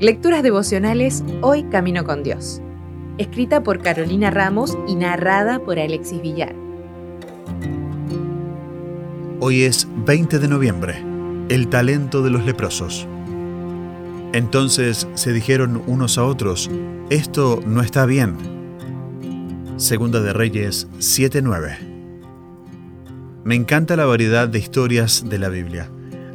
Lecturas devocionales Hoy Camino con Dios. Escrita por Carolina Ramos y narrada por Alexis Villar. Hoy es 20 de noviembre, el talento de los leprosos. Entonces se dijeron unos a otros, esto no está bien. Segunda de Reyes 7:9. Me encanta la variedad de historias de la Biblia.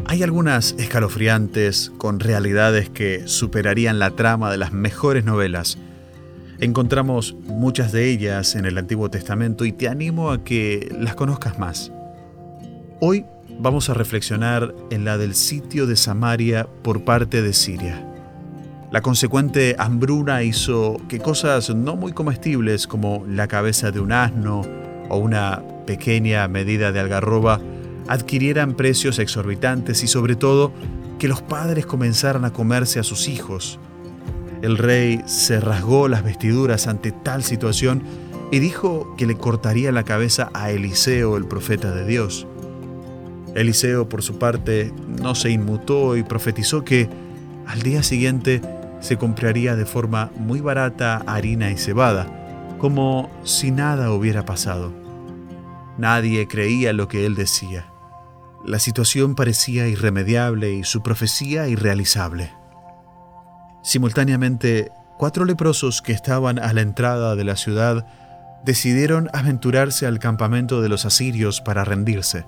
Hay algunas escalofriantes, con realidades que superarían la trama de las mejores novelas. Encontramos muchas de ellas en el Antiguo Testamento y te animo a que las conozcas más. Hoy vamos a reflexionar en la del sitio de Samaria por parte de Siria. La consecuente hambruna hizo que cosas no muy comestibles como la cabeza de un asno o una pequeña medida de algarroba adquirieran precios exorbitantes y sobre todo que los padres comenzaran a comerse a sus hijos. El rey se rasgó las vestiduras ante tal situación y dijo que le cortaría la cabeza a Eliseo, el profeta de Dios. Eliseo, por su parte, no se inmutó y profetizó que al día siguiente se compraría de forma muy barata harina y cebada, como si nada hubiera pasado. Nadie creía lo que él decía. La situación parecía irremediable y su profecía irrealizable. Simultáneamente, cuatro leprosos que estaban a la entrada de la ciudad decidieron aventurarse al campamento de los asirios para rendirse,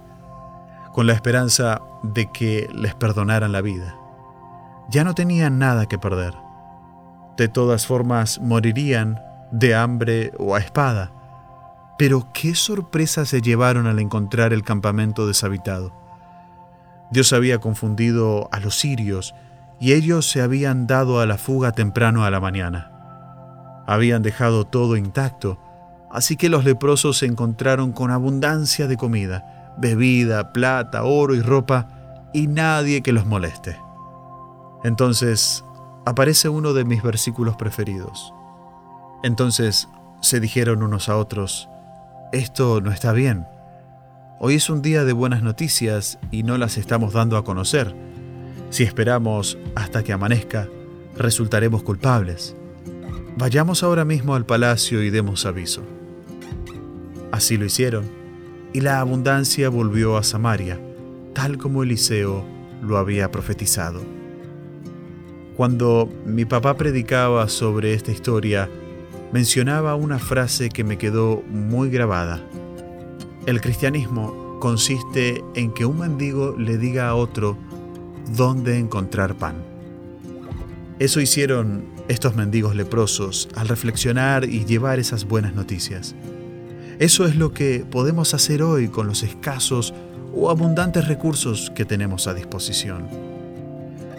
con la esperanza de que les perdonaran la vida. Ya no tenían nada que perder. De todas formas, morirían de hambre o a espada. Pero qué sorpresa se llevaron al encontrar el campamento deshabitado. Dios había confundido a los sirios y ellos se habían dado a la fuga temprano a la mañana. Habían dejado todo intacto, así que los leprosos se encontraron con abundancia de comida, bebida, plata, oro y ropa, y nadie que los moleste. Entonces aparece uno de mis versículos preferidos. Entonces se dijeron unos a otros, esto no está bien. Hoy es un día de buenas noticias y no las estamos dando a conocer. Si esperamos hasta que amanezca, resultaremos culpables. Vayamos ahora mismo al palacio y demos aviso. Así lo hicieron, y la abundancia volvió a Samaria, tal como Eliseo lo había profetizado. Cuando mi papá predicaba sobre esta historia, mencionaba una frase que me quedó muy grabada. El cristianismo consiste en que un mendigo le diga a otro dónde encontrar pan. Eso hicieron estos mendigos leprosos al reflexionar y llevar esas buenas noticias. Eso es lo que podemos hacer hoy con los escasos o abundantes recursos que tenemos a disposición.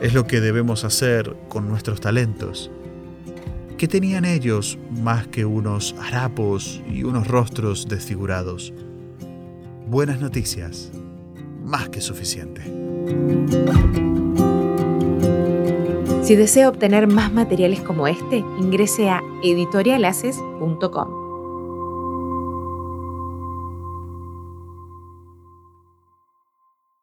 Es lo que debemos hacer con nuestros talentos. ¿Qué tenían ellos más que unos harapos y unos rostros desfigurados? Buenas noticias, más que suficiente. Si desea obtener más materiales como este, ingrese a editorialaces.com.